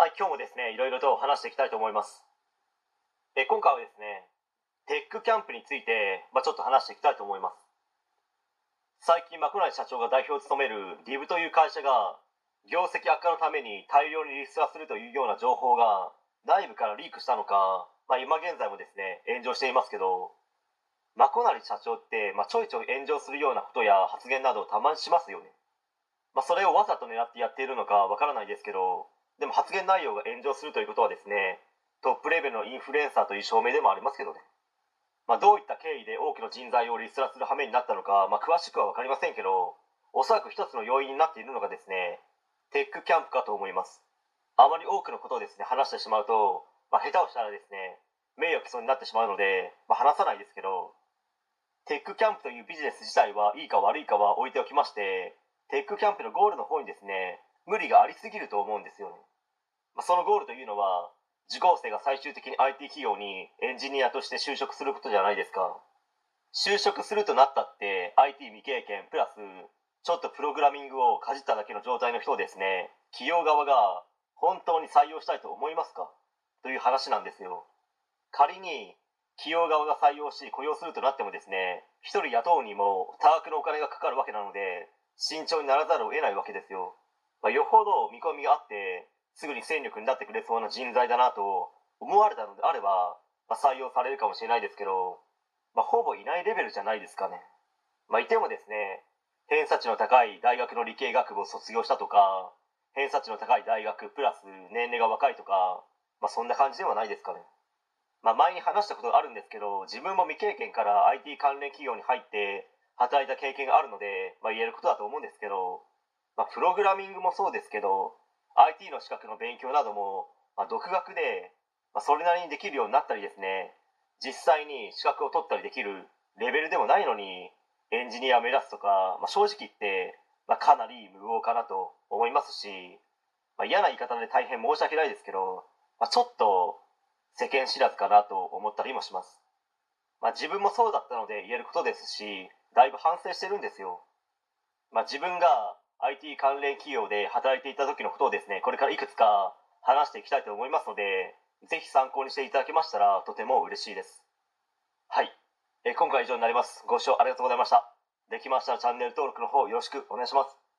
はい、今日もですね、いろいろと話していきたいと思います。え今回はですね、テックキャンプについて、まあ、ちょっと話していきたいと思います。最近、マクナリ社長が代表を務める DIV という会社が、業績悪化のために大量にリストラするというような情報が内部からリークしたのか、まあ、今現在もですね、炎上していますけど、マコナリ社長って、まあ、ちょいちょい炎上するようなことや発言などをたまにしますよね。まあ、それをわざと狙ってやっているのかわからないですけど、でも発言内容が炎上するということはですね、トップレベルのインフルエンサーという証明でもありますけどね。まあ、どういった経緯で多くの人材をリストラする羽目になったのか、まあ、詳しくは分かりませんけど、おそらく一つの要因になっているのがですね、テックキャンプかと思います。あまり多くのことをですね、話してしまうと、まあ、下手をしたらですね、名誉毀損になってしまうので、ま、話さないですけど、テックキャンプというビジネス自体はいいか悪いかは置いておきまして、テックキャンプのゴールの方にですね、無理がありすぎると思うんですよね。ま、そのゴールというのは、受講生が最終的に IT 企業にエンジニアとして就職することじゃないですか。就職するとなったって IT 未経験プラスちょっとプログラミングをかじっただけの状態の人ですね、企業側が本当に採用したいと思いますか？という話なんですよ。仮に企業側が採用し雇用するとなってもですね、一人雇うにも多額のお金がかかるわけなので、慎重にならざるを得ないわけですよ。まあ、よほど見込みがあって、すぐに戦力になってくれそうな人材だなと思われたのであれば、まあ、採用されるかもしれないですけど、まあ、ほぼいないレベルじゃないですかね。まあ、いてもですね、偏差値の高い大学の理系学部を卒業したとか、偏差値の高い大学プラス年齢が若いとか、まあ、そんな感じではないですかね。まあ、前に話したことがあるんですけど、自分も未経験から IT 関連企業に入って働いた経験があるので、まあ、言えることだと思うんですけど、まあ、プログラミングもそうですけど、IT の資格の勉強なども、まあ、独学で、まあ、それなりにできるようになったりですね。実際に資格を取ったりできるレベルでもないのにエンジニアを目指すとか、まあ、正直言って、まあ、かなり無謀かなと思いますし、まあ、嫌な言い方で大変申し訳ないですけど、まあ、ちょっと世間知らずかなと思ったりもします、まあ、自分もそうだったので言えることですしだいぶ反省してるんですよ、まあ、自分が IT 関連企業で働いていた時のことをですねこれからいくつか話していきたいと思いますのでぜひ参考にしていただけましたらとても嬉しいです。はい。え今回は以上になります。ご視聴ありがとうございました。できましたらチャンネル登録の方よろしくお願いします。